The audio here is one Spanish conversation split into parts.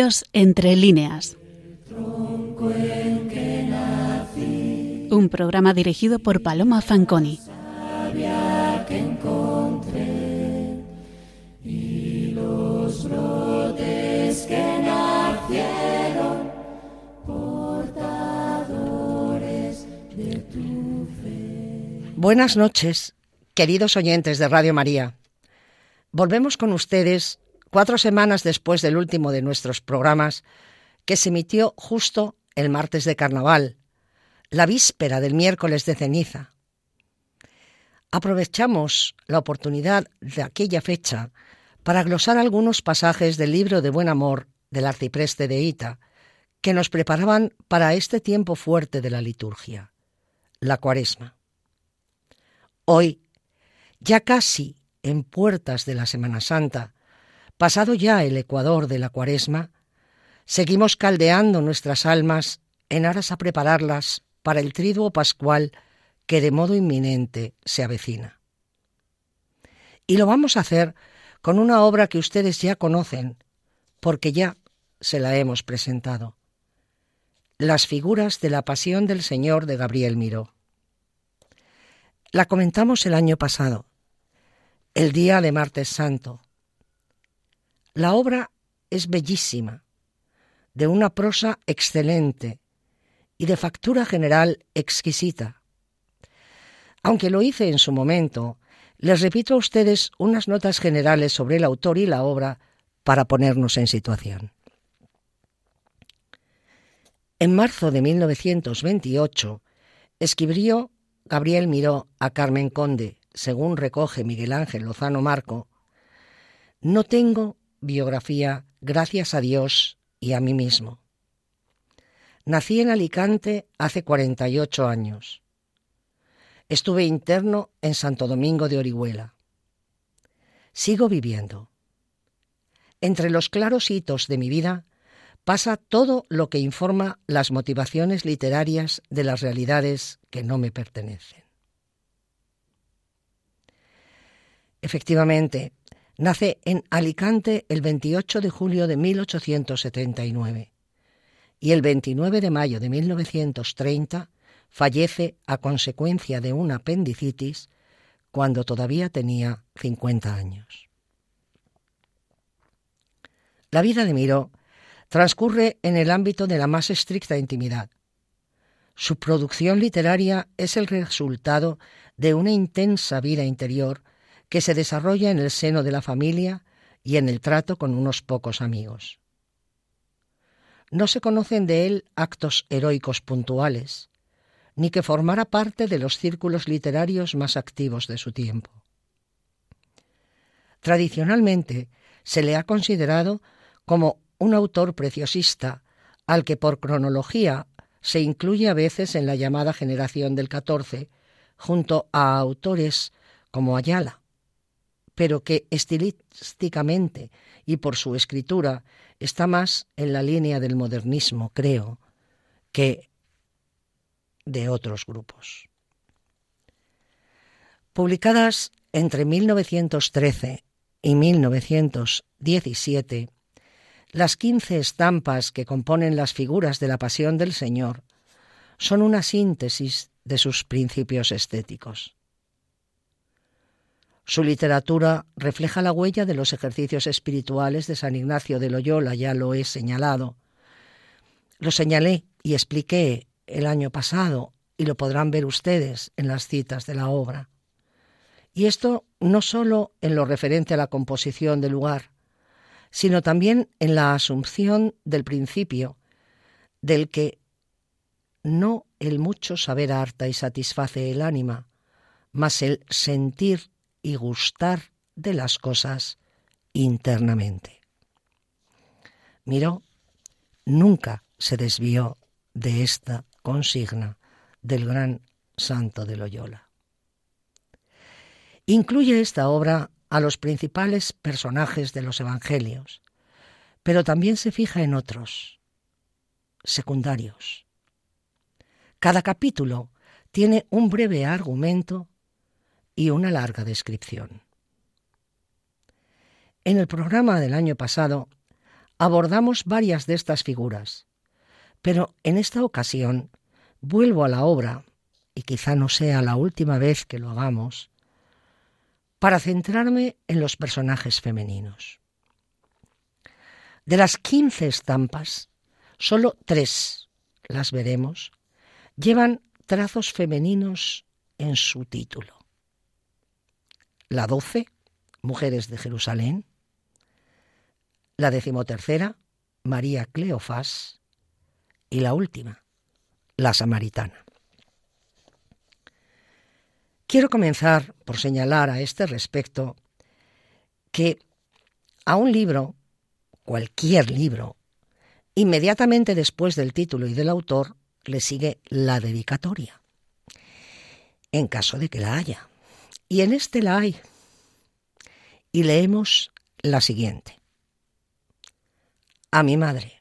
Dios entre líneas. Un programa dirigido por Paloma Fanconi. Buenas noches, queridos oyentes de Radio María. Volvemos con ustedes cuatro semanas después del último de nuestros programas, que se emitió justo el martes de Carnaval, la víspera del miércoles de ceniza. Aprovechamos la oportunidad de aquella fecha para glosar algunos pasajes del libro de Buen Amor del arcipreste de Ita, que nos preparaban para este tiempo fuerte de la liturgia, la cuaresma. Hoy, ya casi en puertas de la Semana Santa, pasado ya el ecuador de la cuaresma, seguimos caldeando nuestras almas en aras a prepararlas para el triduo pascual que de modo inminente se avecina. Y lo vamos a hacer con una obra que ustedes ya conocen, porque ya se la hemos presentado. Las figuras de la Pasión del Señor de Gabriel Miró. La comentamos el año pasado, el día de Martes Santo, la obra es bellísima, de una prosa excelente y de factura general exquisita. Aunque lo hice en su momento, les repito a ustedes unas notas generales sobre el autor y la obra para ponernos en situación. En marzo de 1928 escribió Gabriel Miró a Carmen Conde, según recoge Miguel Ángel Lozano Marco, No tengo biografía gracias a Dios y a mí mismo. Nací en Alicante hace 48 años. Estuve interno en Santo Domingo de Orihuela. Sigo viviendo. Entre los claros hitos de mi vida pasa todo lo que informa las motivaciones literarias de las realidades que no me pertenecen. Efectivamente, Nace en Alicante el 28 de julio de 1879 y el 29 de mayo de 1930 fallece a consecuencia de una apendicitis cuando todavía tenía 50 años. La vida de Miró transcurre en el ámbito de la más estricta intimidad. Su producción literaria es el resultado de una intensa vida interior que se desarrolla en el seno de la familia y en el trato con unos pocos amigos. No se conocen de él actos heroicos puntuales, ni que formara parte de los círculos literarios más activos de su tiempo. Tradicionalmente se le ha considerado como un autor preciosista al que por cronología se incluye a veces en la llamada generación del XIV, junto a autores como Ayala, pero que estilísticamente y por su escritura está más en la línea del modernismo, creo, que de otros grupos. Publicadas entre 1913 y 1917, las quince estampas que componen las figuras de la Pasión del Señor son una síntesis de sus principios estéticos. Su literatura refleja la huella de los ejercicios espirituales de San Ignacio de Loyola, ya lo he señalado. Lo señalé y expliqué el año pasado y lo podrán ver ustedes en las citas de la obra. Y esto no sólo en lo referente a la composición del lugar, sino también en la asunción del principio, del que no el mucho saber harta y satisface el ánima, mas el sentir y gustar de las cosas internamente. Miró, nunca se desvió de esta consigna del gran santo de Loyola. Incluye esta obra a los principales personajes de los Evangelios, pero también se fija en otros, secundarios. Cada capítulo tiene un breve argumento y una larga descripción. En el programa del año pasado abordamos varias de estas figuras, pero en esta ocasión vuelvo a la obra, y quizá no sea la última vez que lo hagamos, para centrarme en los personajes femeninos. De las quince estampas, solo tres, las veremos, llevan trazos femeninos en su título. La doce, Mujeres de Jerusalén, la decimotercera, María Cleofás, y la última, la Samaritana. Quiero comenzar por señalar a este respecto que a un libro, cualquier libro, inmediatamente después del título y del autor, le sigue la dedicatoria, en caso de que la haya. Y en este la hay. Y leemos la siguiente. A mi madre,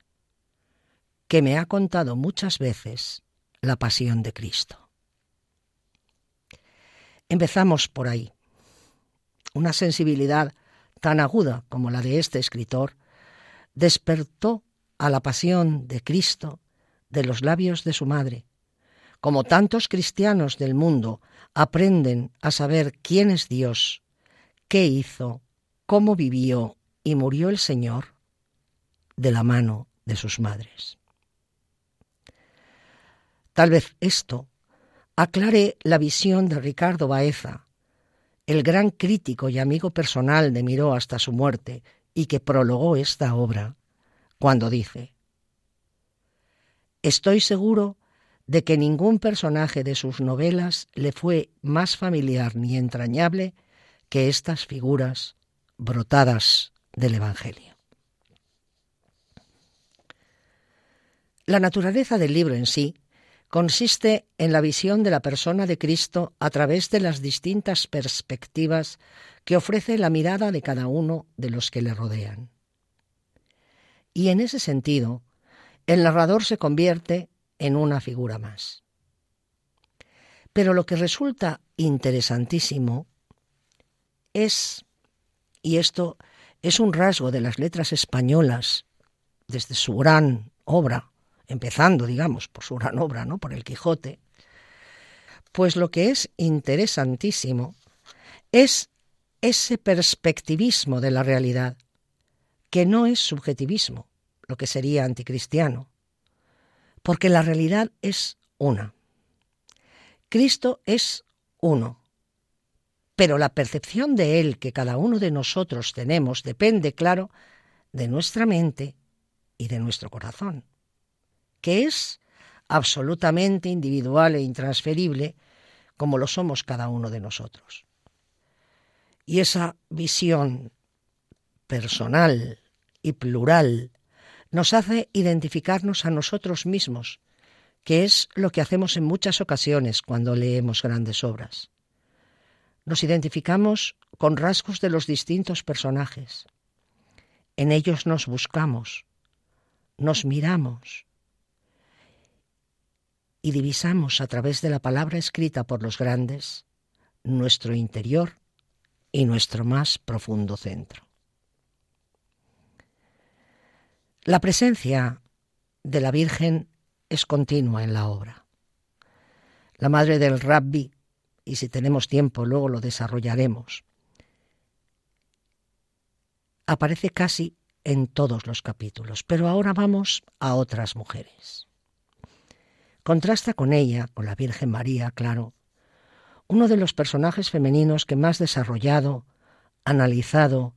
que me ha contado muchas veces la pasión de Cristo. Empezamos por ahí. Una sensibilidad tan aguda como la de este escritor despertó a la pasión de Cristo de los labios de su madre. Como tantos cristianos del mundo aprenden a saber quién es Dios, qué hizo, cómo vivió y murió el Señor de la mano de sus madres. Tal vez esto aclare la visión de Ricardo Baeza, el gran crítico y amigo personal de Miró hasta su muerte y que prologó esta obra, cuando dice, Estoy seguro de que ningún personaje de sus novelas le fue más familiar ni entrañable que estas figuras brotadas del Evangelio. La naturaleza del libro en sí consiste en la visión de la persona de Cristo a través de las distintas perspectivas que ofrece la mirada de cada uno de los que le rodean. Y en ese sentido, el narrador se convierte en una figura más. Pero lo que resulta interesantísimo es, y esto es un rasgo de las letras españolas desde su gran obra, empezando, digamos, por su gran obra, ¿no? Por el Quijote, pues lo que es interesantísimo es ese perspectivismo de la realidad, que no es subjetivismo, lo que sería anticristiano, porque la realidad es una. Cristo es uno, pero la percepción de Él que cada uno de nosotros tenemos depende, claro, de nuestra mente y de nuestro corazón, que es absolutamente individual e intransferible como lo somos cada uno de nosotros. Y esa visión personal y plural nos hace identificarnos a nosotros mismos, que es lo que hacemos en muchas ocasiones cuando leemos grandes obras. Nos identificamos con rasgos de los distintos personajes. En ellos nos buscamos, nos miramos y divisamos a través de la palabra escrita por los grandes nuestro interior y nuestro más profundo centro. La presencia de la Virgen es continua en la obra. La madre del rabbi, y si tenemos tiempo luego lo desarrollaremos, aparece casi en todos los capítulos, pero ahora vamos a otras mujeres. Contrasta con ella, con la Virgen María, claro, uno de los personajes femeninos que más desarrollado, analizado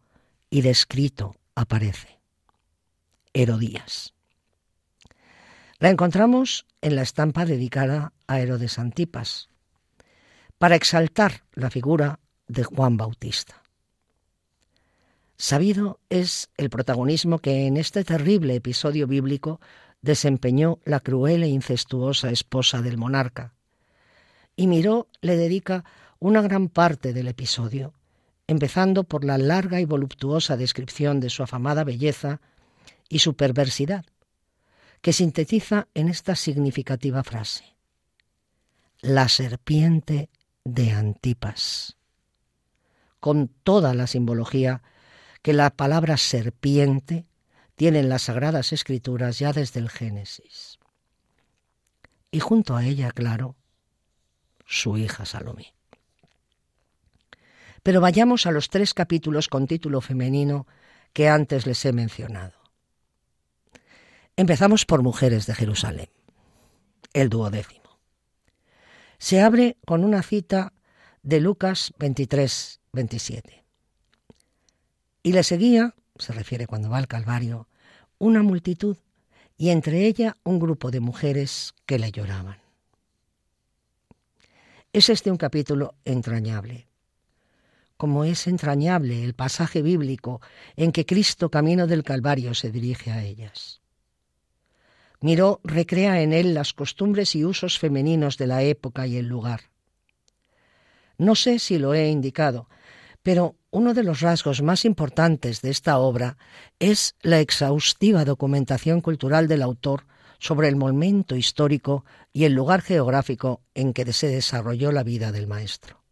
y descrito aparece. Herodías. La encontramos en la estampa dedicada a Herodes Antipas, para exaltar la figura de Juan Bautista. Sabido es el protagonismo que en este terrible episodio bíblico desempeñó la cruel e incestuosa esposa del monarca. Y Miró le dedica una gran parte del episodio, empezando por la larga y voluptuosa descripción de su afamada belleza y su perversidad, que sintetiza en esta significativa frase. La serpiente de Antipas, con toda la simbología que la palabra serpiente tiene en las Sagradas Escrituras ya desde el Génesis. Y junto a ella, claro, su hija Salomé. Pero vayamos a los tres capítulos con título femenino que antes les he mencionado. Empezamos por Mujeres de Jerusalén, el duodécimo. Se abre con una cita de Lucas 23, 27. Y le seguía, se refiere cuando va al Calvario, una multitud y entre ella un grupo de mujeres que le lloraban. Es este un capítulo entrañable, como es entrañable el pasaje bíblico en que Cristo camino del Calvario se dirige a ellas. Miró recrea en él las costumbres y usos femeninos de la época y el lugar. No sé si lo he indicado, pero uno de los rasgos más importantes de esta obra es la exhaustiva documentación cultural del autor sobre el momento histórico y el lugar geográfico en que se desarrolló la vida del maestro.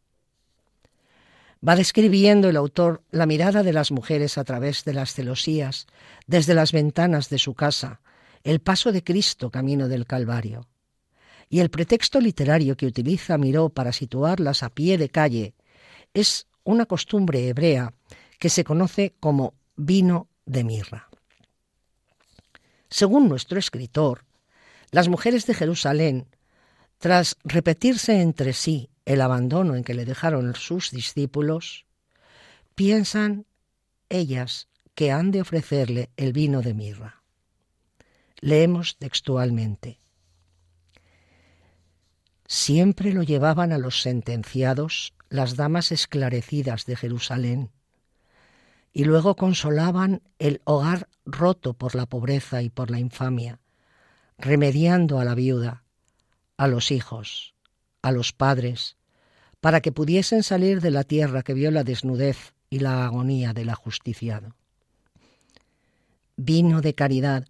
Va describiendo el autor la mirada de las mujeres a través de las celosías, desde las ventanas de su casa, el paso de Cristo camino del Calvario. Y el pretexto literario que utiliza Miró para situarlas a pie de calle es una costumbre hebrea que se conoce como vino de mirra. Según nuestro escritor, las mujeres de Jerusalén, tras repetirse entre sí el abandono en que le dejaron sus discípulos, piensan ellas que han de ofrecerle el vino de mirra. Leemos textualmente. Siempre lo llevaban a los sentenciados las damas esclarecidas de Jerusalén, y luego consolaban el hogar roto por la pobreza y por la infamia, remediando a la viuda, a los hijos, a los padres, para que pudiesen salir de la tierra que vio la desnudez y la agonía del ajusticiado. Vino de caridad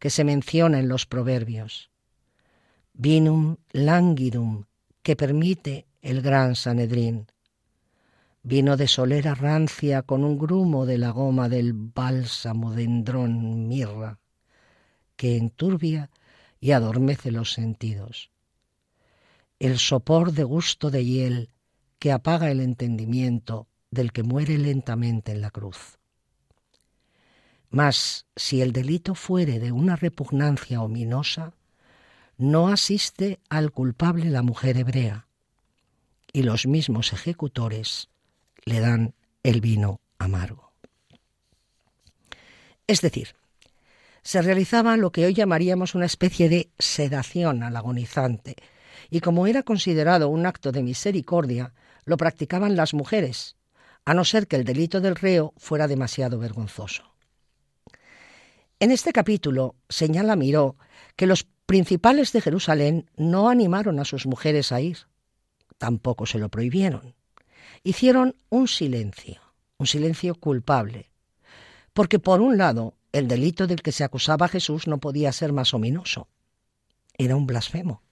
que se menciona en los proverbios. Vinum languidum que permite el gran Sanedrín. Vino de solera rancia con un grumo de la goma del bálsamo dendrón mirra, que enturbia y adormece los sentidos el sopor de gusto de hiel que apaga el entendimiento del que muere lentamente en la cruz. Mas si el delito fuere de una repugnancia ominosa, no asiste al culpable la mujer hebrea, y los mismos ejecutores le dan el vino amargo. Es decir, se realizaba lo que hoy llamaríamos una especie de sedación al agonizante, y como era considerado un acto de misericordia, lo practicaban las mujeres, a no ser que el delito del reo fuera demasiado vergonzoso. En este capítulo señala Miró que los principales de Jerusalén no animaron a sus mujeres a ir, tampoco se lo prohibieron. Hicieron un silencio, un silencio culpable, porque por un lado el delito del que se acusaba a Jesús no podía ser más ominoso, era un blasfemo.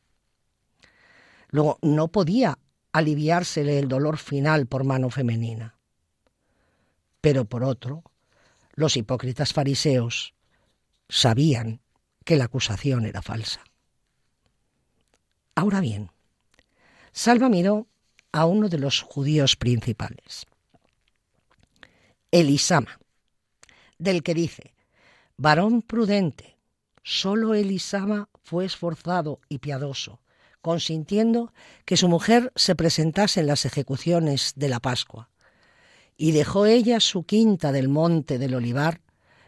Luego, no podía aliviársele el dolor final por mano femenina. Pero por otro, los hipócritas fariseos sabían que la acusación era falsa. Ahora bien, Salva miró a uno de los judíos principales, Elisama, del que dice, varón prudente, solo Elisama fue esforzado y piadoso, consintiendo que su mujer se presentase en las ejecuciones de la Pascua. Y dejó ella su quinta del monte del olivar,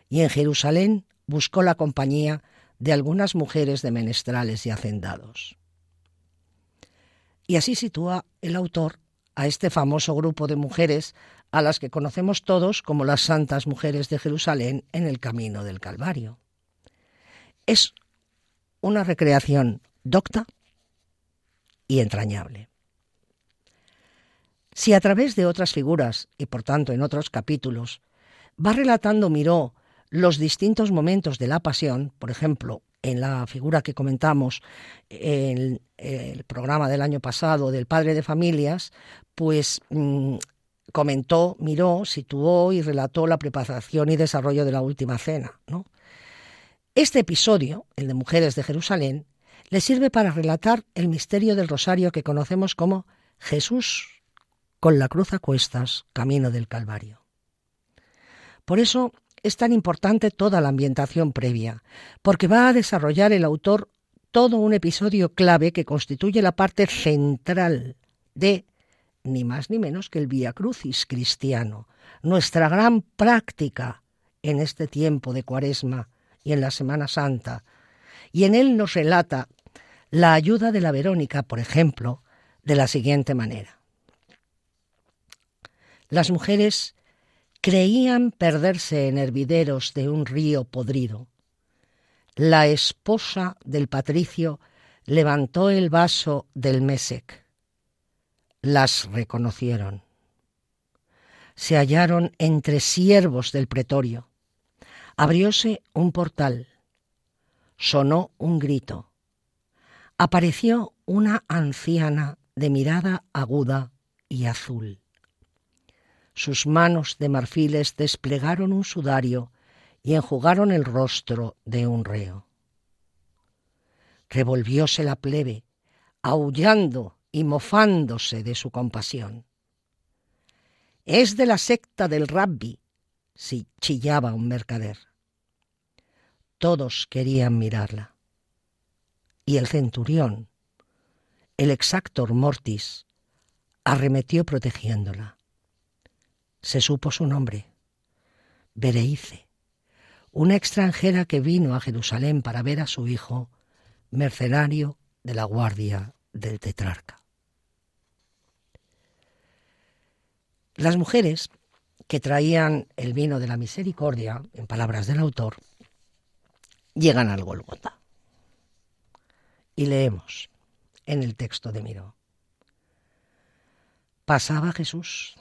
y en Jerusalén buscó la compañía de algunas mujeres de menestrales y hacendados. Y así sitúa el autor a este famoso grupo de mujeres a las que conocemos todos como las santas mujeres de Jerusalén en el camino del Calvario. Es una recreación docta y entrañable. Si a través de otras figuras, y por tanto en otros capítulos, va relatando Miró los distintos momentos de la pasión, por ejemplo, en la figura que comentamos en el programa del año pasado del padre de familias, pues mm, comentó, miró, situó y relató la preparación y desarrollo de la última cena. ¿no? Este episodio, el de Mujeres de Jerusalén, le sirve para relatar el misterio del rosario que conocemos como Jesús con la cruz a cuestas, camino del Calvario. Por eso es tan importante toda la ambientación previa, porque va a desarrollar el autor todo un episodio clave que constituye la parte central de ni más ni menos que el Via Crucis cristiano, nuestra gran práctica en este tiempo de Cuaresma y en la Semana Santa. Y en él nos relata la ayuda de la Verónica, por ejemplo, de la siguiente manera. Las mujeres creían perderse en hervideros de un río podrido. La esposa del patricio levantó el vaso del Mesec. Las reconocieron. Se hallaron entre siervos del pretorio. Abrióse un portal. Sonó un grito. Apareció una anciana de mirada aguda y azul. Sus manos de marfiles desplegaron un sudario y enjugaron el rostro de un reo. Revolvióse la plebe, aullando y mofándose de su compasión. Es de la secta del rabbi, si chillaba un mercader. Todos querían mirarla. Y el centurión, el exactor mortis, arremetió protegiéndola se supo su nombre, Bereice, una extranjera que vino a Jerusalén para ver a su hijo, mercenario de la guardia del tetrarca. Las mujeres que traían el vino de la misericordia, en palabras del autor, llegan al Golgota. Y leemos en el texto de Miró. Pasaba Jesús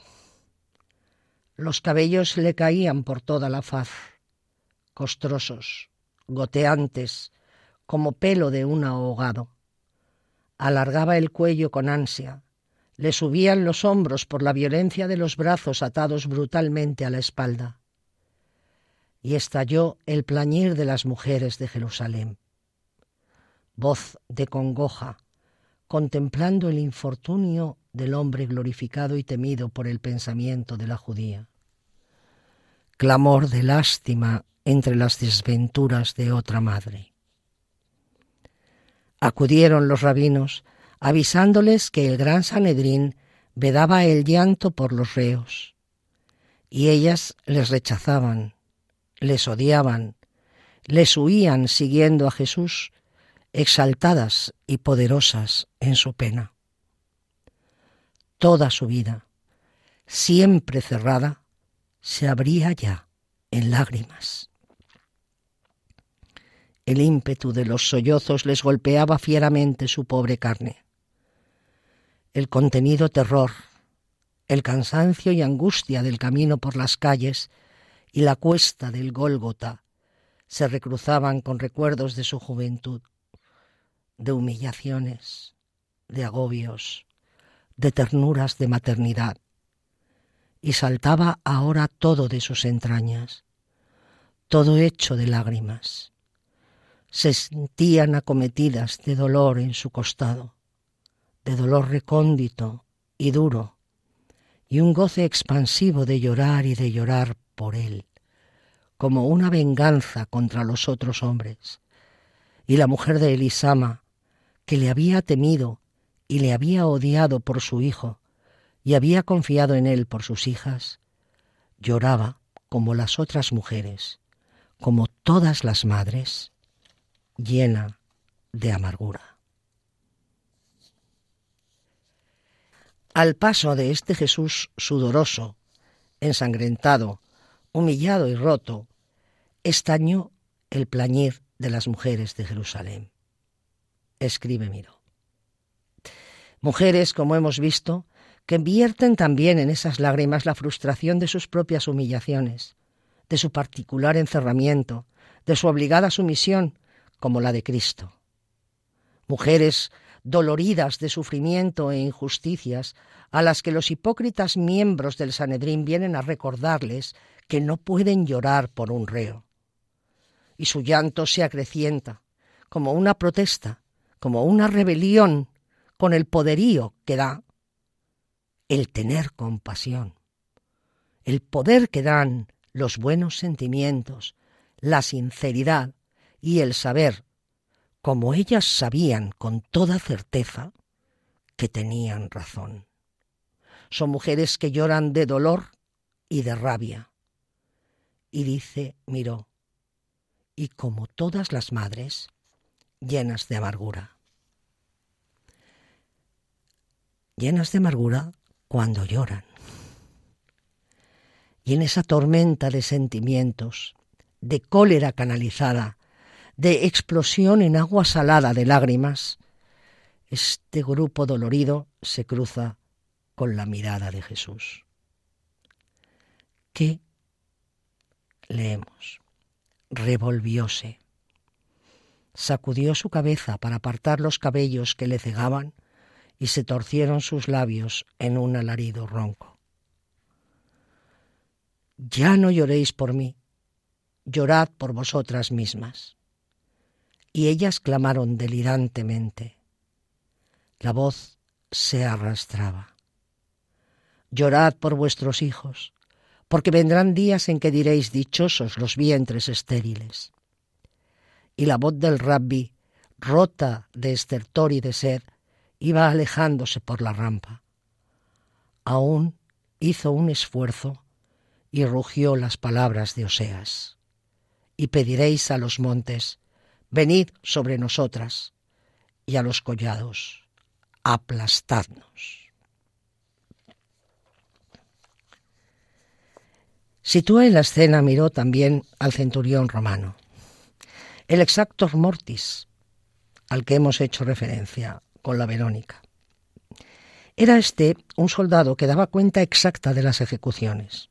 los cabellos le caían por toda la faz, costrosos, goteantes, como pelo de un ahogado. Alargaba el cuello con ansia, le subían los hombros por la violencia de los brazos atados brutalmente a la espalda. Y estalló el plañir de las mujeres de Jerusalén. Voz de congoja, contemplando el infortunio del hombre glorificado y temido por el pensamiento de la judía clamor de lástima entre las desventuras de otra madre. Acudieron los rabinos avisándoles que el gran Sanedrín vedaba el llanto por los reos, y ellas les rechazaban, les odiaban, les huían siguiendo a Jesús, exaltadas y poderosas en su pena. Toda su vida, siempre cerrada, se abría ya en lágrimas. El ímpetu de los sollozos les golpeaba fieramente su pobre carne. El contenido terror, el cansancio y angustia del camino por las calles y la cuesta del Gólgota se recruzaban con recuerdos de su juventud, de humillaciones, de agobios, de ternuras de maternidad y saltaba ahora todo de sus entrañas, todo hecho de lágrimas. Se sentían acometidas de dolor en su costado, de dolor recóndito y duro, y un goce expansivo de llorar y de llorar por él, como una venganza contra los otros hombres. Y la mujer de Elisama, que le había temido y le había odiado por su hijo, y había confiado en él por sus hijas, lloraba como las otras mujeres, como todas las madres, llena de amargura. Al paso de este Jesús sudoroso, ensangrentado, humillado y roto, estañó el plañir de las mujeres de Jerusalén. Escribe Miro. Mujeres, como hemos visto, que vierten también en esas lágrimas la frustración de sus propias humillaciones, de su particular encerramiento, de su obligada sumisión, como la de Cristo. Mujeres doloridas de sufrimiento e injusticias, a las que los hipócritas miembros del Sanedrín vienen a recordarles que no pueden llorar por un reo. Y su llanto se acrecienta, como una protesta, como una rebelión con el poderío que da el tener compasión, el poder que dan los buenos sentimientos, la sinceridad y el saber, como ellas sabían con toda certeza que tenían razón. Son mujeres que lloran de dolor y de rabia. Y dice, miró, y como todas las madres, llenas de amargura. Llenas de amargura cuando lloran. Y en esa tormenta de sentimientos, de cólera canalizada, de explosión en agua salada de lágrimas, este grupo dolorido se cruza con la mirada de Jesús. ¿Qué leemos? Revolvióse. Sacudió su cabeza para apartar los cabellos que le cegaban y se torcieron sus labios en un alarido ronco. Ya no lloréis por mí, llorad por vosotras mismas. Y ellas clamaron delirantemente. La voz se arrastraba. Llorad por vuestros hijos, porque vendrán días en que diréis dichosos los vientres estériles. Y la voz del rabbi, rota de estertor y de sed, iba alejándose por la rampa. Aún hizo un esfuerzo y rugió las palabras de Oseas. Y pediréis a los montes, venid sobre nosotras, y a los collados, aplastadnos. Sitúa en la escena miró también al centurión romano, el exactor mortis, al que hemos hecho referencia con la Verónica. Era este un soldado que daba cuenta exacta de las ejecuciones.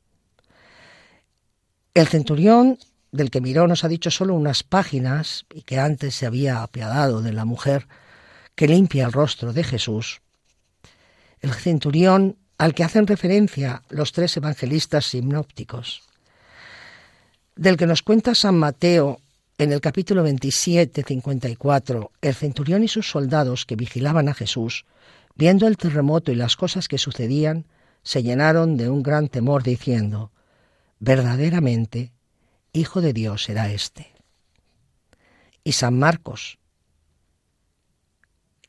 El centurión, del que Miró nos ha dicho solo unas páginas y que antes se había apiadado de la mujer que limpia el rostro de Jesús, el centurión al que hacen referencia los tres evangelistas sinópticos, del que nos cuenta San Mateo en el capítulo 27, 54, el centurión y sus soldados que vigilaban a Jesús, viendo el terremoto y las cosas que sucedían, se llenaron de un gran temor diciendo, verdaderamente, Hijo de Dios era este. Y San Marcos.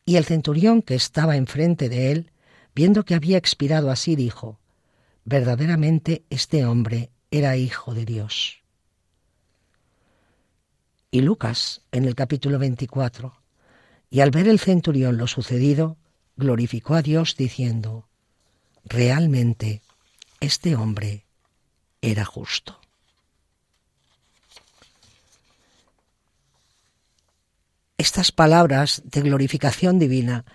Y el centurión que estaba enfrente de él, viendo que había expirado así, dijo, verdaderamente este hombre era Hijo de Dios y Lucas en el capítulo 24. Y al ver el centurión lo sucedido, glorificó a Dios diciendo, realmente este hombre era justo. Estas palabras de glorificación divina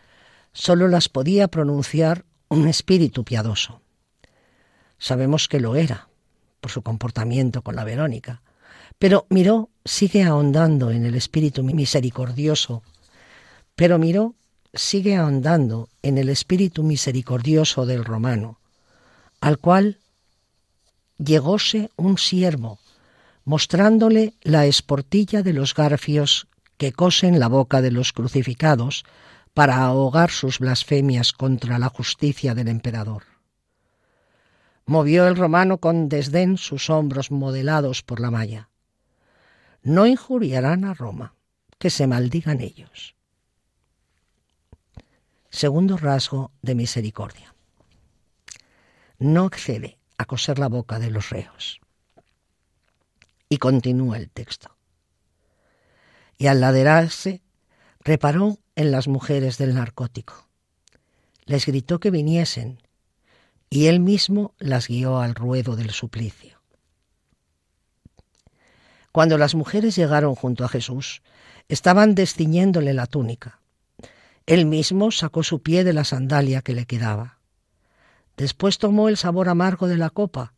solo las podía pronunciar un espíritu piadoso. Sabemos que lo era, por su comportamiento con la Verónica, pero Miró sigue ahondando en el espíritu misericordioso, pero Miró sigue ahondando en el espíritu misericordioso del romano, al cual llegóse un siervo, mostrándole la esportilla de los garfios que cosen la boca de los crucificados para ahogar sus blasfemias contra la justicia del emperador. Movió el romano con desdén sus hombros modelados por la malla no injuriarán a Roma, que se maldigan ellos. Segundo rasgo de misericordia. No accede a coser la boca de los reos. Y continúa el texto. Y al laderarse, reparó en las mujeres del narcótico. Les gritó que viniesen, y él mismo las guió al ruedo del suplicio. Cuando las mujeres llegaron junto a Jesús, estaban desciñéndole la túnica. Él mismo sacó su pie de la sandalia que le quedaba. Después tomó el sabor amargo de la copa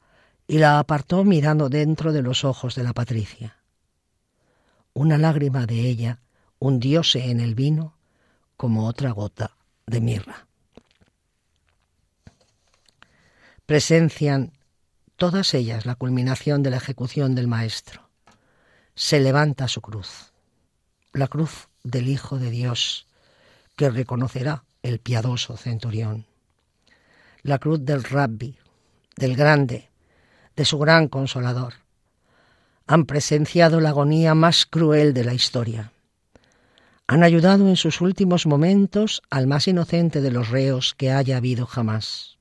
y la apartó mirando dentro de los ojos de la Patricia. Una lágrima de ella hundióse en el vino como otra gota de mirra. Presencian todas ellas la culminación de la ejecución del Maestro. Se levanta su cruz, la cruz del Hijo de Dios, que reconocerá el piadoso centurión, la cruz del Rabbi, del grande, de su gran consolador. Han presenciado la agonía más cruel de la historia. Han ayudado en sus últimos momentos al más inocente de los reos que haya habido jamás.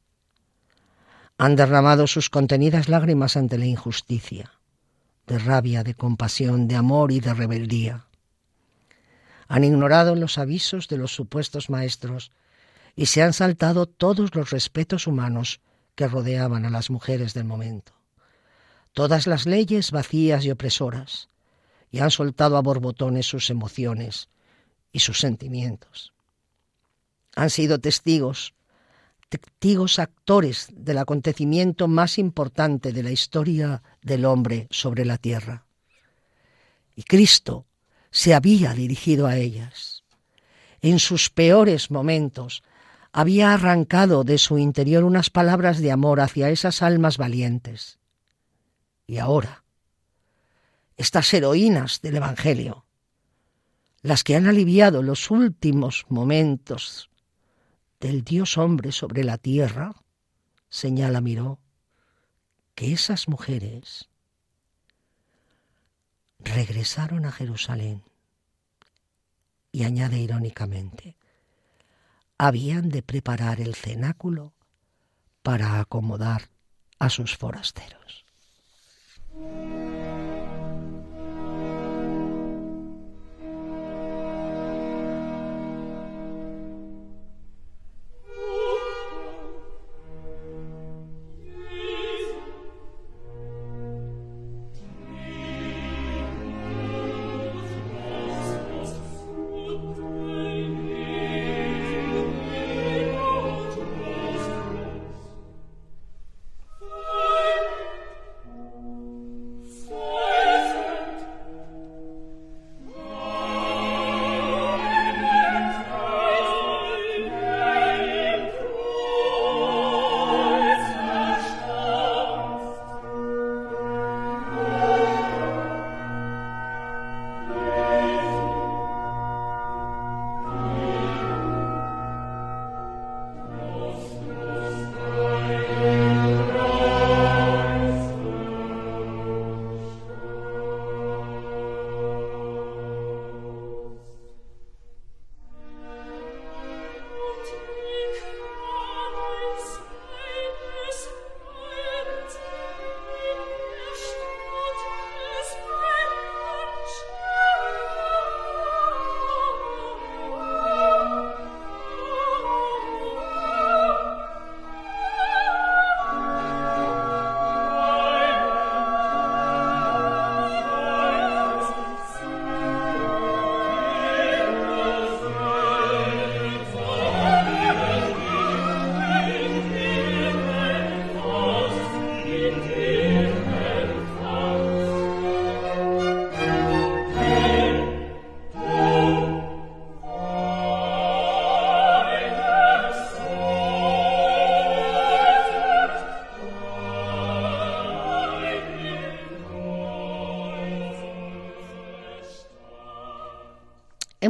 Han derramado sus contenidas lágrimas ante la injusticia, de rabia, de compasión, de amor y de rebeldía. Han ignorado los avisos de los supuestos maestros y se han saltado todos los respetos humanos que rodeaban a las mujeres del momento. Todas las leyes vacías y opresoras, y han soltado a borbotones sus emociones y sus sentimientos. Han sido testigos, testigos actores del acontecimiento más importante de la historia del hombre sobre la tierra. Y Cristo se había dirigido a ellas. En sus peores momentos había arrancado de su interior unas palabras de amor hacia esas almas valientes. Y ahora, estas heroínas del Evangelio, las que han aliviado los últimos momentos del Dios hombre sobre la tierra, señala Miró, que esas mujeres regresaron a Jerusalén y añade irónicamente, habían de preparar el cenáculo para acomodar a sus forasteros.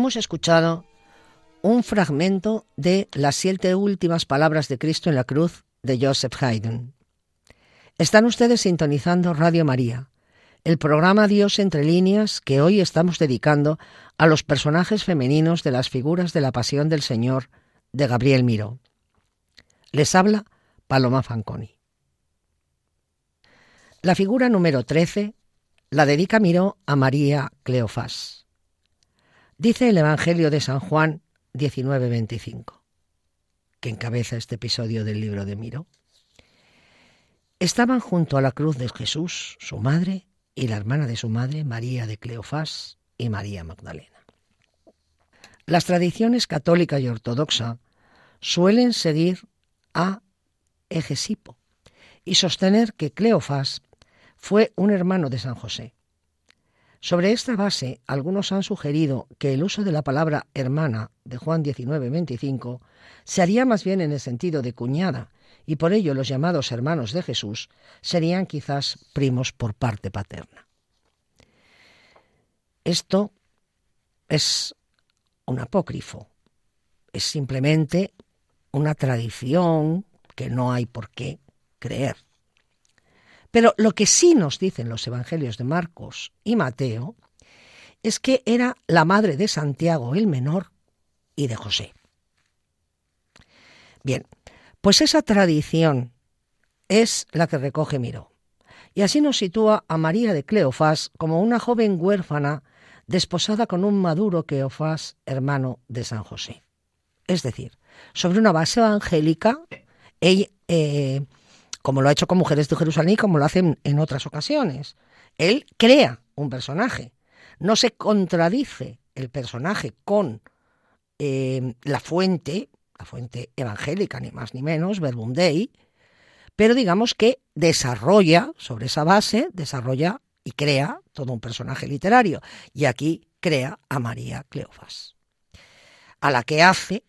Hemos escuchado un fragmento de las siete últimas palabras de Cristo en la cruz de Joseph Haydn. Están ustedes sintonizando Radio María, el programa Dios entre líneas que hoy estamos dedicando a los personajes femeninos de las figuras de la Pasión del Señor de Gabriel Miró. Les habla Paloma Fanconi. La figura número 13 la dedica Miró a María Cleofás. Dice el Evangelio de San Juan 19:25, que encabeza este episodio del libro de Miro. Estaban junto a la cruz de Jesús su madre y la hermana de su madre, María de Cleofás y María Magdalena. Las tradiciones católica y ortodoxa suelen seguir a Egesipo y sostener que Cleofás fue un hermano de San José Sobre esta base, algunos han sugerido que el uso de la palabra hermana de Juan 19:25 se haría más bien en el sentido de cuñada, y por ello los llamados hermanos de Jesús serían quizás primos por parte paterna. Esto es un apócrifo, es simplemente una tradición que no hay por qué creer. Pero lo que sí nos dicen los evangelios de Marcos y Mateo es que era la madre de Santiago el menor y de José. Bien, pues esa tradición es la que recoge Miró. Y así nos sitúa a María de Cleofás como una joven huérfana desposada con un maduro Cleofás, hermano de San José. Es decir, sobre una base evangélica, ella, eh, como lo ha hecho con Mujeres de Jerusalén y como lo hacen en otras ocasiones. Él crea un personaje, no se contradice el personaje con eh, la fuente, la fuente evangélica, ni más ni menos, Verbum Dei, pero digamos que desarrolla, sobre esa base, desarrolla y crea todo un personaje literario. Y aquí crea a María Cleofas, a la que hace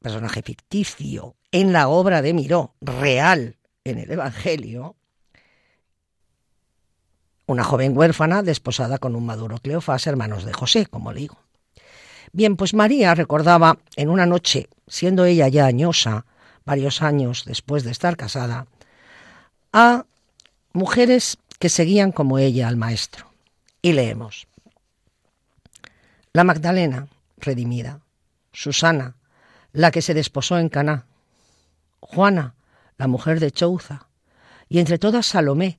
personaje ficticio en la obra de Miró, real en el Evangelio, una joven huérfana desposada con un maduro Cleofás, hermanos de José, como le digo. Bien, pues María recordaba en una noche, siendo ella ya añosa, varios años después de estar casada, a mujeres que seguían como ella al Maestro. Y leemos. La Magdalena, redimida, Susana, la que se desposó en Caná, Juana, la mujer de Chouza, y entre todas Salomé,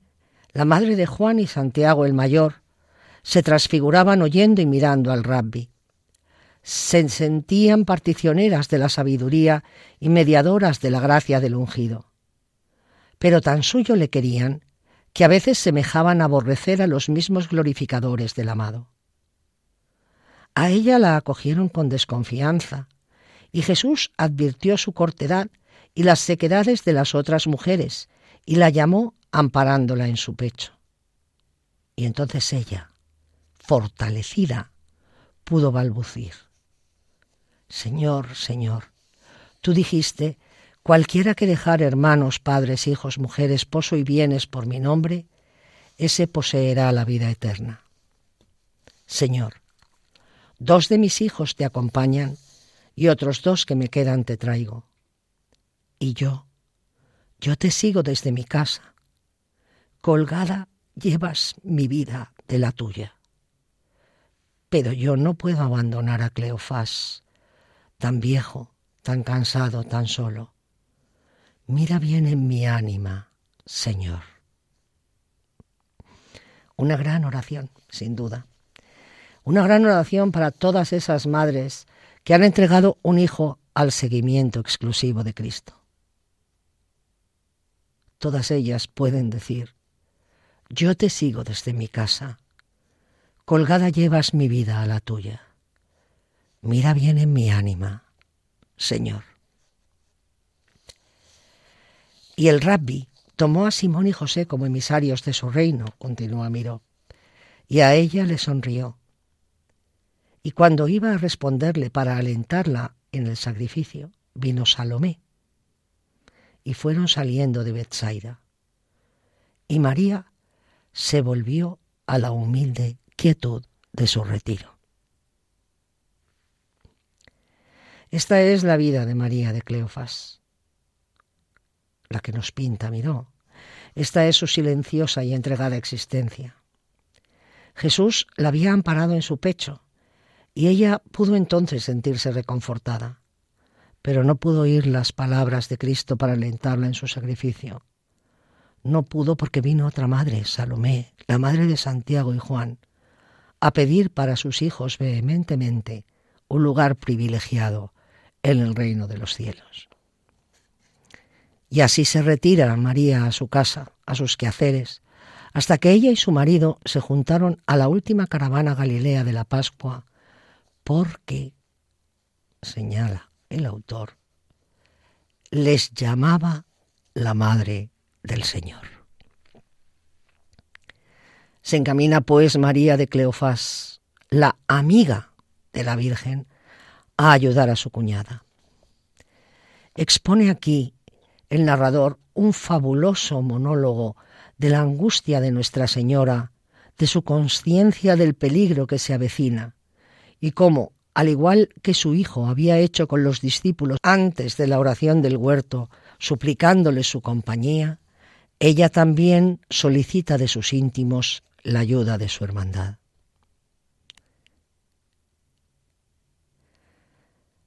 la madre de Juan y Santiago el mayor, se transfiguraban oyendo y mirando al rabbi. Se sentían particioneras de la sabiduría y mediadoras de la gracia del ungido. Pero tan suyo le querían que a veces semejaban aborrecer a los mismos glorificadores del amado. A ella la acogieron con desconfianza, y Jesús advirtió su cortedad y las sequedades de las otras mujeres, y la llamó amparándola en su pecho. Y entonces ella, fortalecida, pudo balbucir. Señor, Señor, tú dijiste, cualquiera que dejar hermanos, padres, hijos, mujeres, esposo y bienes por mi nombre, ese poseerá la vida eterna. Señor, dos de mis hijos te acompañan y otros dos que me quedan te traigo. Y yo, yo te sigo desde mi casa. Colgada llevas mi vida de la tuya. Pero yo no puedo abandonar a Cleofás, tan viejo, tan cansado, tan solo. Mira bien en mi ánima, Señor. Una gran oración, sin duda. Una gran oración para todas esas madres que han entregado un hijo al seguimiento exclusivo de Cristo. Todas ellas pueden decir, yo te sigo desde mi casa, colgada llevas mi vida a la tuya. Mira bien en mi ánima, Señor. Y el rabbi tomó a Simón y José como emisarios de su reino, continúa Miró, y a ella le sonrió y cuando iba a responderle para alentarla en el sacrificio, vino Salomé. Y fueron saliendo de Bethsaida. Y María se volvió a la humilde quietud de su retiro. Esta es la vida de María de Cleofás, la que nos pinta Miró. Esta es su silenciosa y entregada existencia. Jesús la había amparado en su pecho y ella pudo entonces sentirse reconfortada, pero no pudo oír las palabras de Cristo para alentarla en su sacrificio. No pudo porque vino otra madre, Salomé, la madre de Santiago y Juan, a pedir para sus hijos vehementemente un lugar privilegiado en el reino de los cielos. Y así se retira María a su casa, a sus quehaceres, hasta que ella y su marido se juntaron a la última caravana galilea de la Pascua porque, señala el autor, les llamaba la madre del Señor. Se encamina pues María de Cleofás, la amiga de la Virgen, a ayudar a su cuñada. Expone aquí el narrador un fabuloso monólogo de la angustia de Nuestra Señora, de su conciencia del peligro que se avecina, y cómo, al igual que su hijo había hecho con los discípulos antes de la oración del huerto, suplicándoles su compañía, ella también solicita de sus íntimos la ayuda de su hermandad.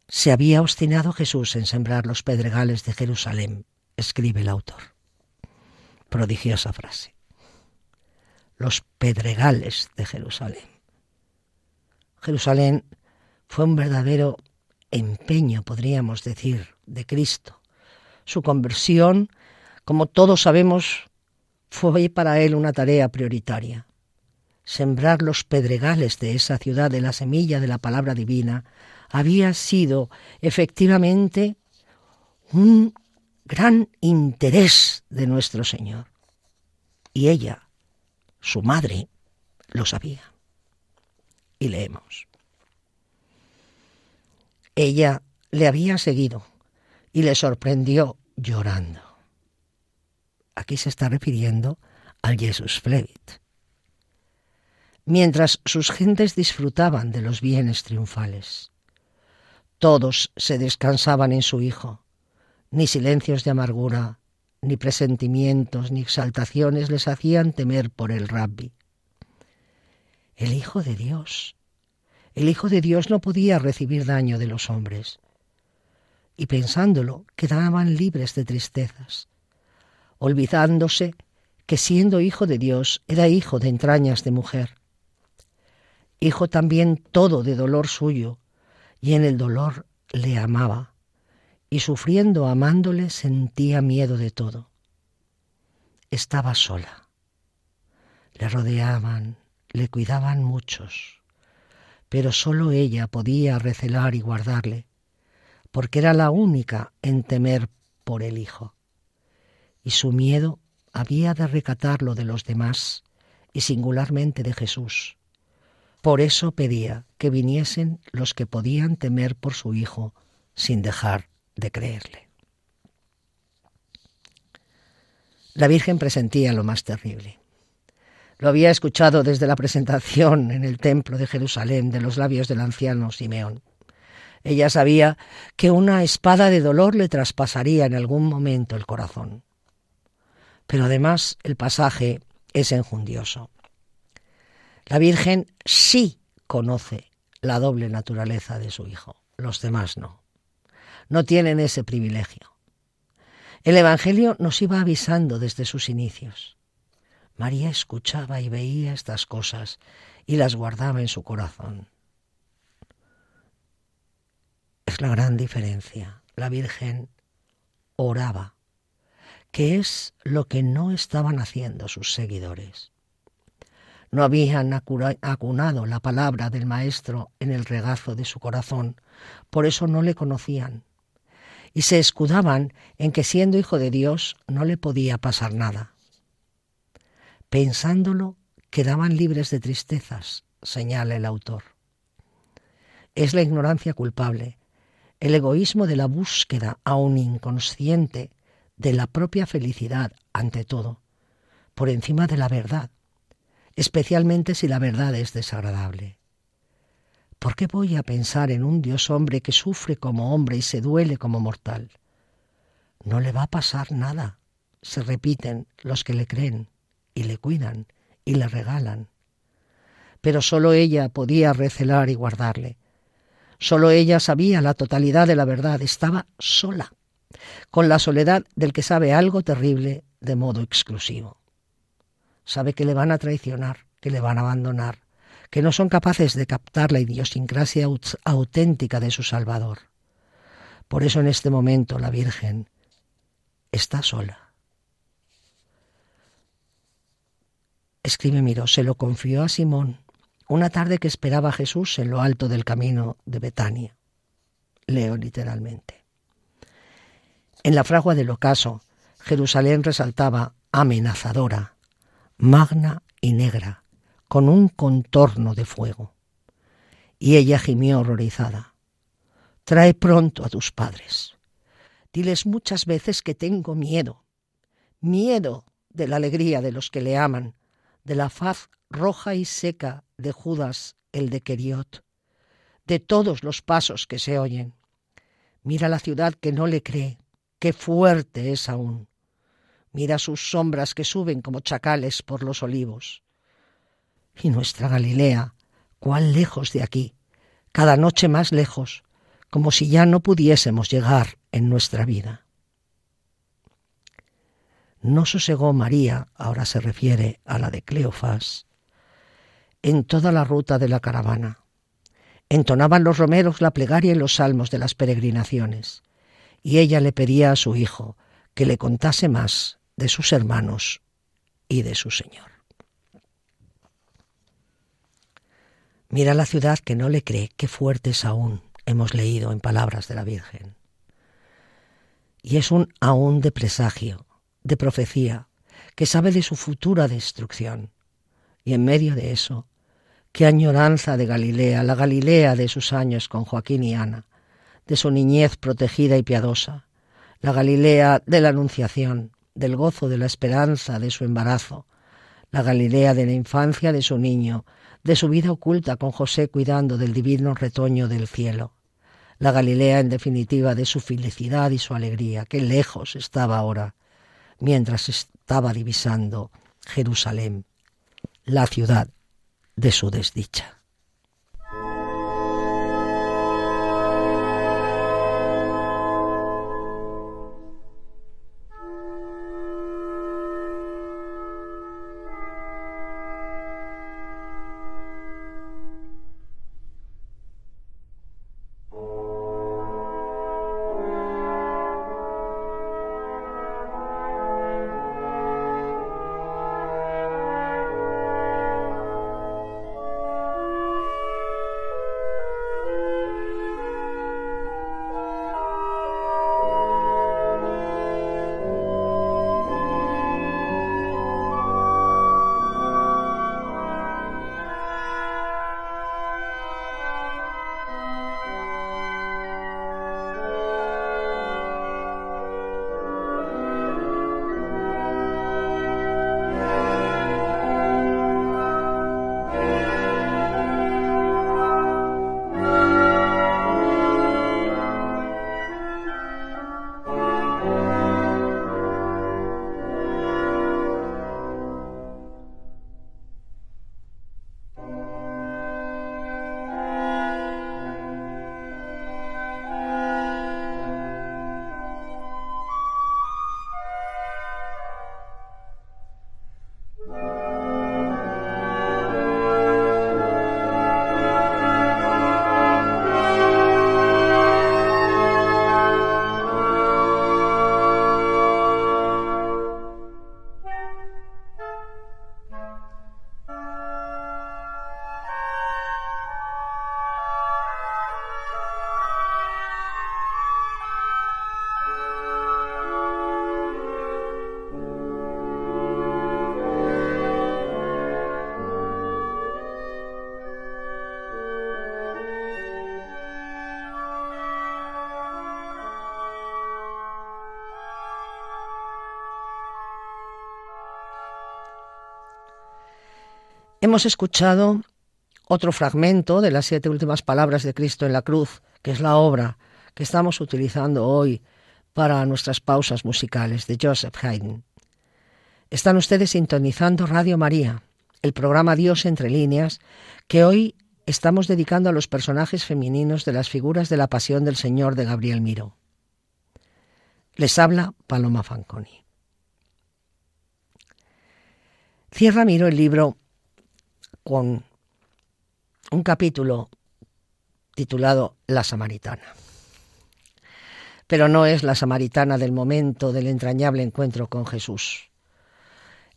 Se había obstinado Jesús en sembrar los pedregales de Jerusalén, escribe el autor. Prodigiosa frase. Los pedregales de Jerusalén. Jerusalén fue un verdadero empeño, podríamos decir, de Cristo. Su conversión, como todos sabemos, fue para él una tarea prioritaria. Sembrar los pedregales de esa ciudad de la semilla de la palabra divina había sido efectivamente un gran interés de nuestro Señor. Y ella, su madre, lo sabía. Y leemos. Ella le había seguido y le sorprendió llorando. Aquí se está refiriendo al Jesús Flevit. Mientras sus gentes disfrutaban de los bienes triunfales, todos se descansaban en su Hijo. Ni silencios de amargura, ni presentimientos, ni exaltaciones les hacían temer por el rabbi. El Hijo de Dios. El Hijo de Dios no podía recibir daño de los hombres. Y pensándolo, quedaban libres de tristezas, olvidándose que siendo hijo de Dios era hijo de entrañas de mujer, hijo también todo de dolor suyo, y en el dolor le amaba, y sufriendo amándole sentía miedo de todo. Estaba sola. Le rodeaban, le cuidaban muchos, pero sólo ella podía recelar y guardarle, porque era la única en temer por el Hijo. Y su miedo había de recatarlo de los demás y singularmente de Jesús, por eso pedía que viniesen los que podían temer por su Hijo sin dejar de creerle. La Virgen presentía lo más terrible. Lo había escuchado desde la presentación en el templo de Jerusalén de los labios del anciano Simeón. Ella sabía que una espada de dolor le traspasaría en algún momento el corazón. Pero además el pasaje es enjundioso. La Virgen sí conoce la doble naturaleza de su Hijo, los demás no. No tienen ese privilegio. El Evangelio nos iba avisando desde sus inicios. María escuchaba y veía estas cosas y las guardaba en su corazón. Es la gran diferencia. La Virgen oraba, que es lo que no estaban haciendo sus seguidores. No habían acunado la palabra del Maestro en el regazo de su corazón, por eso no le conocían. Y se escudaban en que siendo hijo de Dios no le podía pasar nada. Pensándolo, quedaban libres de tristezas, señala el autor. Es la ignorancia culpable, el egoísmo de la búsqueda, aún inconsciente, de la propia felicidad ante todo, por encima de la verdad, especialmente si la verdad es desagradable. ¿Por qué voy a pensar en un Dios hombre que sufre como hombre y se duele como mortal? No le va a pasar nada, se repiten los que le creen y le cuidan y le regalan. Pero sólo ella podía recelar y guardarle. Sólo ella sabía la totalidad de la verdad, estaba sola, con la soledad del que sabe algo terrible de modo exclusivo sabe que le van a traicionar, que le van a abandonar, que no son capaces de captar la idiosincrasia auténtica de su Salvador. Por eso en este momento la Virgen está sola. Escribe Miró, se lo confió a Simón una tarde que esperaba a Jesús en lo alto del camino de Betania. Leo literalmente. En la fragua del ocaso, Jerusalén resaltaba amenazadora magna y negra, con un contorno de fuego. Y ella gimió horrorizada. Trae pronto a tus padres. Diles muchas veces que tengo miedo, miedo de la alegría de los que le aman, de la faz roja y seca de Judas el de Queriot, de todos los pasos que se oyen. Mira la ciudad que no le cree, qué fuerte es aún. Mira sus sombras que suben como chacales por los olivos. Y nuestra Galilea, cuán lejos de aquí, cada noche más lejos, como si ya no pudiésemos llegar en nuestra vida. No sosegó María, ahora se refiere a la de Cleofás, en toda la ruta de la caravana. Entonaban los romeros la plegaria y los salmos de las peregrinaciones, y ella le pedía a su hijo que le contase más de sus hermanos y de su Señor. Mira la ciudad que no le cree, qué fuertes aún, hemos leído en palabras de la Virgen. Y es un aún de presagio, de profecía, que sabe de su futura destrucción. Y en medio de eso, qué añoranza de Galilea, la Galilea de sus años con Joaquín y Ana, de su niñez protegida y piadosa, la Galilea de la Anunciación, del gozo de la esperanza de su embarazo, la Galilea de la infancia de su niño, de su vida oculta con José cuidando del divino retoño del cielo, la Galilea en definitiva de su felicidad y su alegría, que lejos estaba ahora, mientras estaba divisando Jerusalén, la ciudad de su desdicha. Hemos escuchado otro fragmento de las siete últimas palabras de Cristo en la cruz, que es la obra que estamos utilizando hoy para nuestras pausas musicales de Joseph Haydn. Están ustedes sintonizando Radio María, el programa Dios entre líneas, que hoy estamos dedicando a los personajes femeninos de las figuras de la Pasión del Señor de Gabriel Miro. Les habla Paloma Fanconi. Cierra Miro el libro con un capítulo titulado La Samaritana. Pero no es la samaritana del momento del entrañable encuentro con Jesús.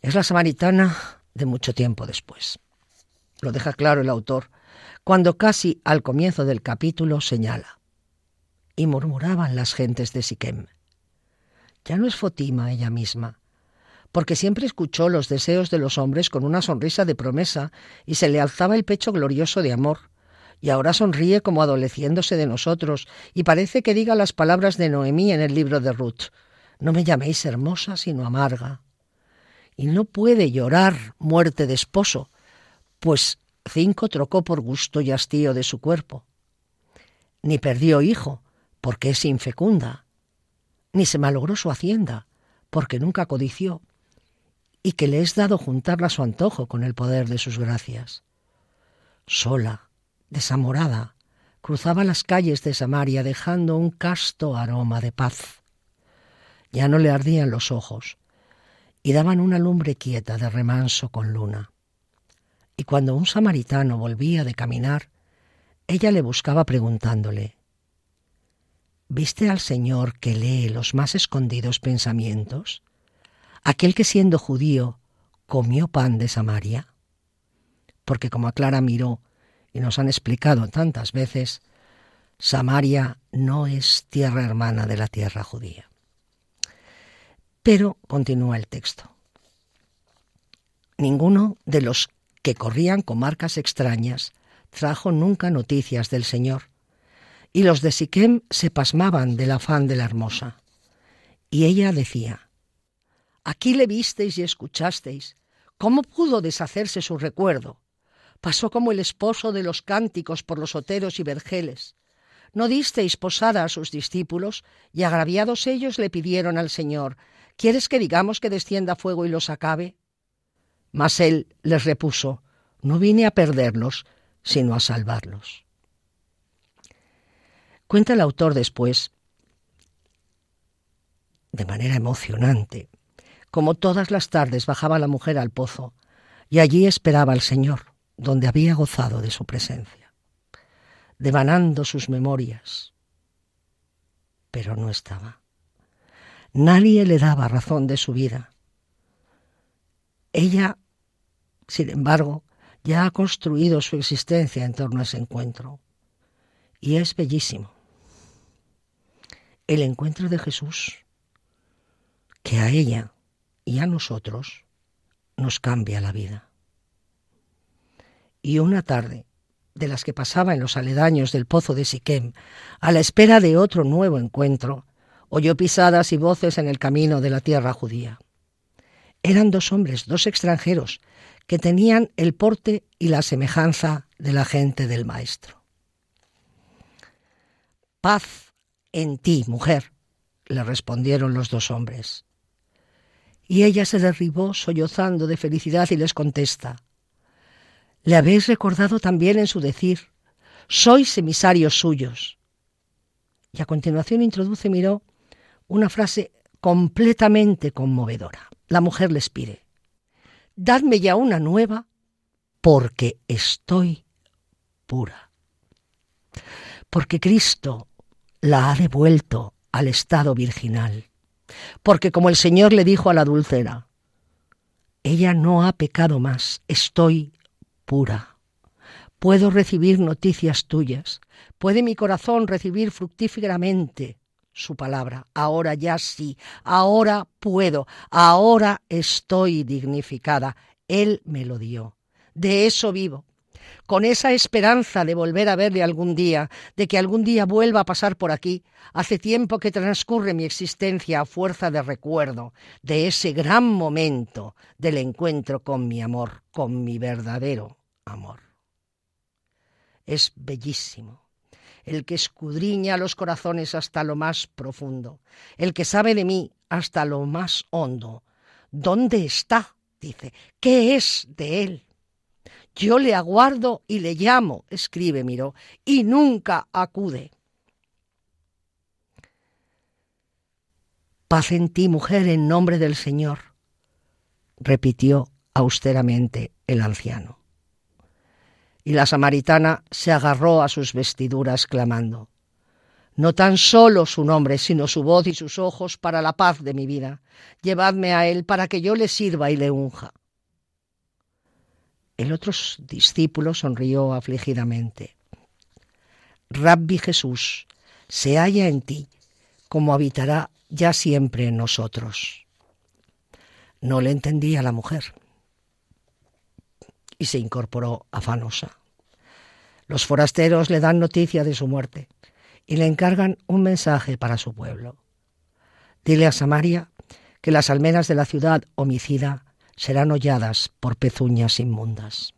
Es la samaritana de mucho tiempo después. Lo deja claro el autor cuando casi al comienzo del capítulo señala. Y murmuraban las gentes de Siquem. Ya no es Fotima ella misma, porque siempre escuchó los deseos de los hombres con una sonrisa de promesa y se le alzaba el pecho glorioso de amor. Y ahora sonríe como adoleciéndose de nosotros, y parece que diga las palabras de Noemí en el libro de Ruth. No me llaméis hermosa, sino amarga. Y no puede llorar muerte de esposo, pues cinco trocó por gusto y hastío de su cuerpo. Ni perdió hijo, porque es infecunda. Ni se malogró su hacienda, porque nunca codició y que le es dado juntarla a su antojo con el poder de sus gracias. Sola, desamorada, cruzaba las calles de Samaria dejando un casto aroma de paz. Ya no le ardían los ojos y daban una lumbre quieta de remanso con luna. Y cuando un samaritano volvía de caminar, ella le buscaba preguntándole, ¿Viste al Señor que lee los más escondidos pensamientos? Aquel que siendo judío comió pan de Samaria? Porque como aclara Miró y nos han explicado tantas veces, Samaria no es tierra hermana de la tierra judía. Pero continúa el texto. Ninguno de los que corrían comarcas extrañas trajo nunca noticias del Señor, y los de Siquem se pasmaban del afán de la hermosa. Y ella decía, Aquí le visteis y escuchasteis. ¿Cómo pudo deshacerse su recuerdo? Pasó como el esposo de los cánticos por los oteros y vergeles. ¿No disteis posada a sus discípulos? Y agraviados ellos le pidieron al Señor, ¿quieres que digamos que descienda fuego y los acabe? Mas él les repuso, no vine a perderlos, sino a salvarlos. Cuenta el autor después, de manera emocionante, como todas las tardes bajaba la mujer al pozo, y allí esperaba al Señor, donde había gozado de su presencia, devanando sus memorias. Pero no estaba. Nadie le daba razón de su vida. Ella, sin embargo, ya ha construido su existencia en torno a ese encuentro. Y es bellísimo. El encuentro de Jesús, que a ella y a nosotros nos cambia la vida. Y una tarde, de las que pasaba en los aledaños del pozo de Siquem, a la espera de otro nuevo encuentro, oyó pisadas y voces en el camino de la tierra judía. Eran dos hombres, dos extranjeros, que tenían el porte y la semejanza de la gente del Maestro. Paz en ti, mujer, le respondieron los dos hombres. Y ella se derribó sollozando de felicidad y les contesta, le habéis recordado también en su decir, sois emisarios suyos. Y a continuación introduce Miró una frase completamente conmovedora. La mujer les pide, dadme ya una nueva porque estoy pura. Porque Cristo la ha devuelto al estado virginal porque como el Señor le dijo a la dulcera, ella no ha pecado más, estoy pura. Puedo recibir noticias tuyas, puede mi corazón recibir fructíferamente su palabra. Ahora ya sí, ahora puedo, ahora estoy dignificada. Él me lo dio. De eso vivo con esa esperanza de volver a verle algún día, de que algún día vuelva a pasar por aquí. Hace tiempo que transcurre mi existencia a fuerza de recuerdo de ese gran momento del encuentro con mi amor, con mi verdadero amor. Es bellísimo el que escudriña los corazones hasta lo más profundo, el que sabe de mí hasta lo más hondo. ¿Dónde está? dice. ¿Qué es de él? Yo le aguardo y le llamo, escribe Miró, y nunca acude. Paz en ti, mujer, en nombre del Señor, repitió austeramente el anciano. Y la samaritana se agarró a sus vestiduras clamando, no tan solo su nombre, sino su voz y sus ojos para la paz de mi vida. Llevadme a él para que yo le sirva y le unja. El otro discípulo sonrió afligidamente. Rabbi Jesús, se halla en ti, como habitará ya siempre en nosotros. No le entendía la mujer y se incorporó afanosa. Los forasteros le dan noticia de su muerte y le encargan un mensaje para su pueblo. Dile a Samaria que las almenas de la ciudad homicida serán holladas por pezuñas inmundas.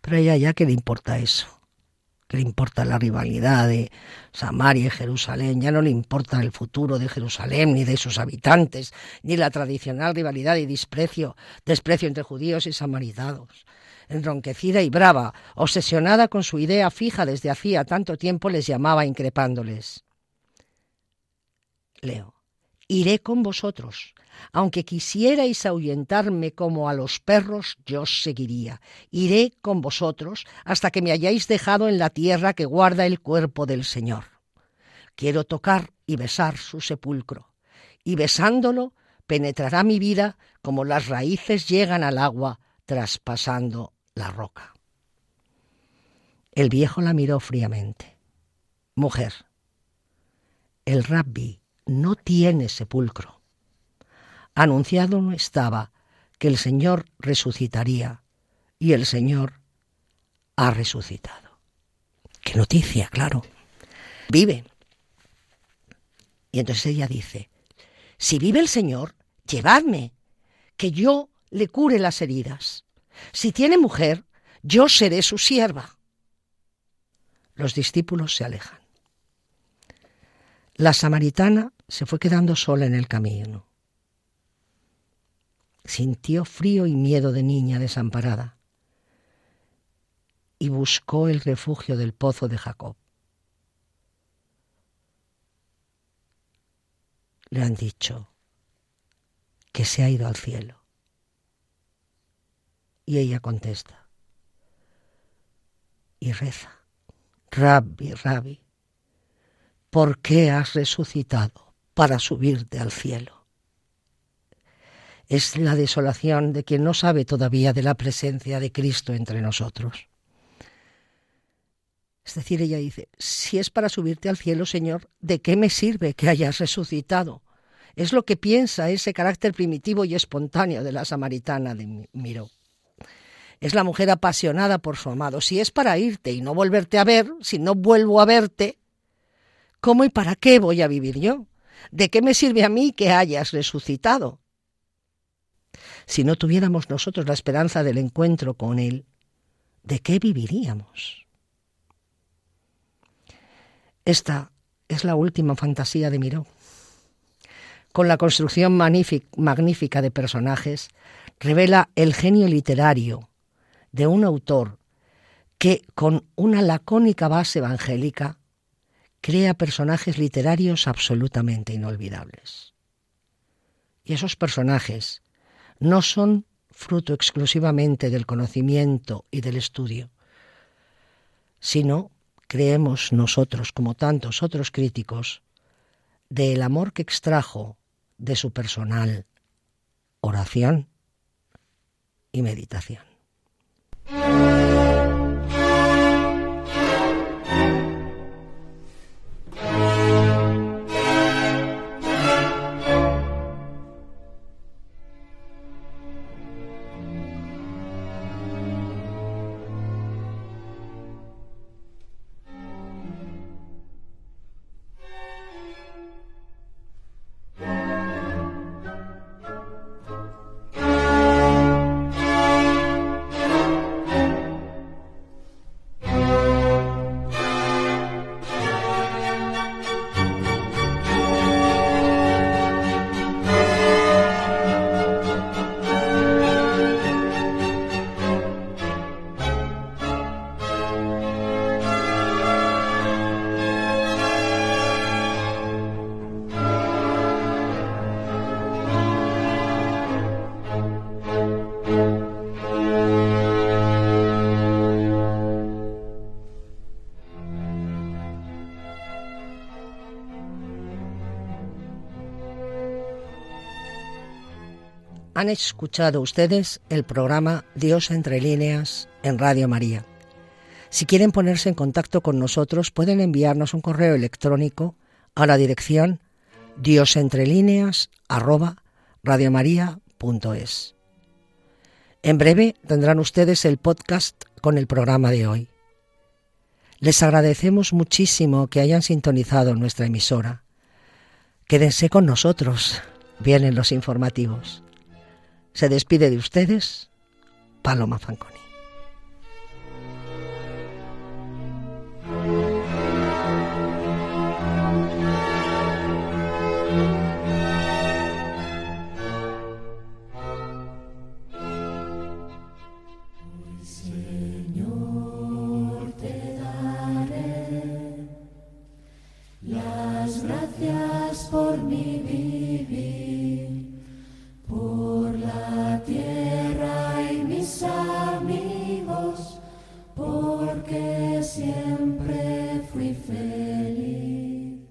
Pero ella ya que le importa eso, que le importa la rivalidad de Samaria y Jerusalén, ya no le importa el futuro de Jerusalén ni de sus habitantes, ni la tradicional rivalidad y desprecio, desprecio entre judíos y samaritanos. Enronquecida y brava, obsesionada con su idea fija desde hacía tanto tiempo, les llamaba increpándoles. Leo, iré con vosotros. Aunque quisierais ahuyentarme como a los perros, yo os seguiría. Iré con vosotros hasta que me hayáis dejado en la tierra que guarda el cuerpo del Señor. Quiero tocar y besar su sepulcro, y besándolo penetrará mi vida como las raíces llegan al agua traspasando la roca. El viejo la miró fríamente. Mujer, el rabbi no tiene sepulcro. Anunciado no estaba que el Señor resucitaría y el Señor ha resucitado. Qué noticia, claro. Vive. Y entonces ella dice, si vive el Señor, llevadme, que yo le cure las heridas. Si tiene mujer, yo seré su sierva. Los discípulos se alejan. La samaritana se fue quedando sola en el camino. Sintió frío y miedo de niña desamparada y buscó el refugio del pozo de Jacob. Le han dicho que se ha ido al cielo. Y ella contesta y reza, Rabbi, Rabbi, ¿por qué has resucitado para subirte al cielo? Es la desolación de quien no sabe todavía de la presencia de Cristo entre nosotros. Es decir, ella dice, si es para subirte al cielo, Señor, ¿de qué me sirve que hayas resucitado? Es lo que piensa ese carácter primitivo y espontáneo de la samaritana de Miró es la mujer apasionada por su amado. Si es para irte y no volverte a ver, si no vuelvo a verte, ¿cómo y para qué voy a vivir yo? ¿De qué me sirve a mí que hayas resucitado? Si no tuviéramos nosotros la esperanza del encuentro con Él, ¿de qué viviríamos? Esta es la última fantasía de Miró. Con la construcción magnífica de personajes, revela el genio literario de un autor que con una lacónica base evangélica crea personajes literarios absolutamente inolvidables. Y esos personajes no son fruto exclusivamente del conocimiento y del estudio, sino, creemos nosotros, como tantos otros críticos, del amor que extrajo de su personal oración y meditación. Han escuchado ustedes el programa Dios entre líneas en Radio María. Si quieren ponerse en contacto con nosotros, pueden enviarnos un correo electrónico a la dirección diosentrelíneas arroba radiomaria.es. En breve tendrán ustedes el podcast con el programa de hoy. Les agradecemos muchísimo que hayan sintonizado nuestra emisora. Quédense con nosotros. Vienen los informativos. Se despide de ustedes Paloma Fanconi.